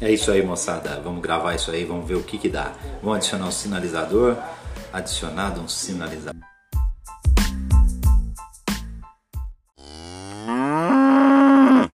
É isso aí, moçada. Vamos gravar isso aí, vamos ver o que que dá. Vamos adicionar um sinalizador. Adicionado um sinalizador.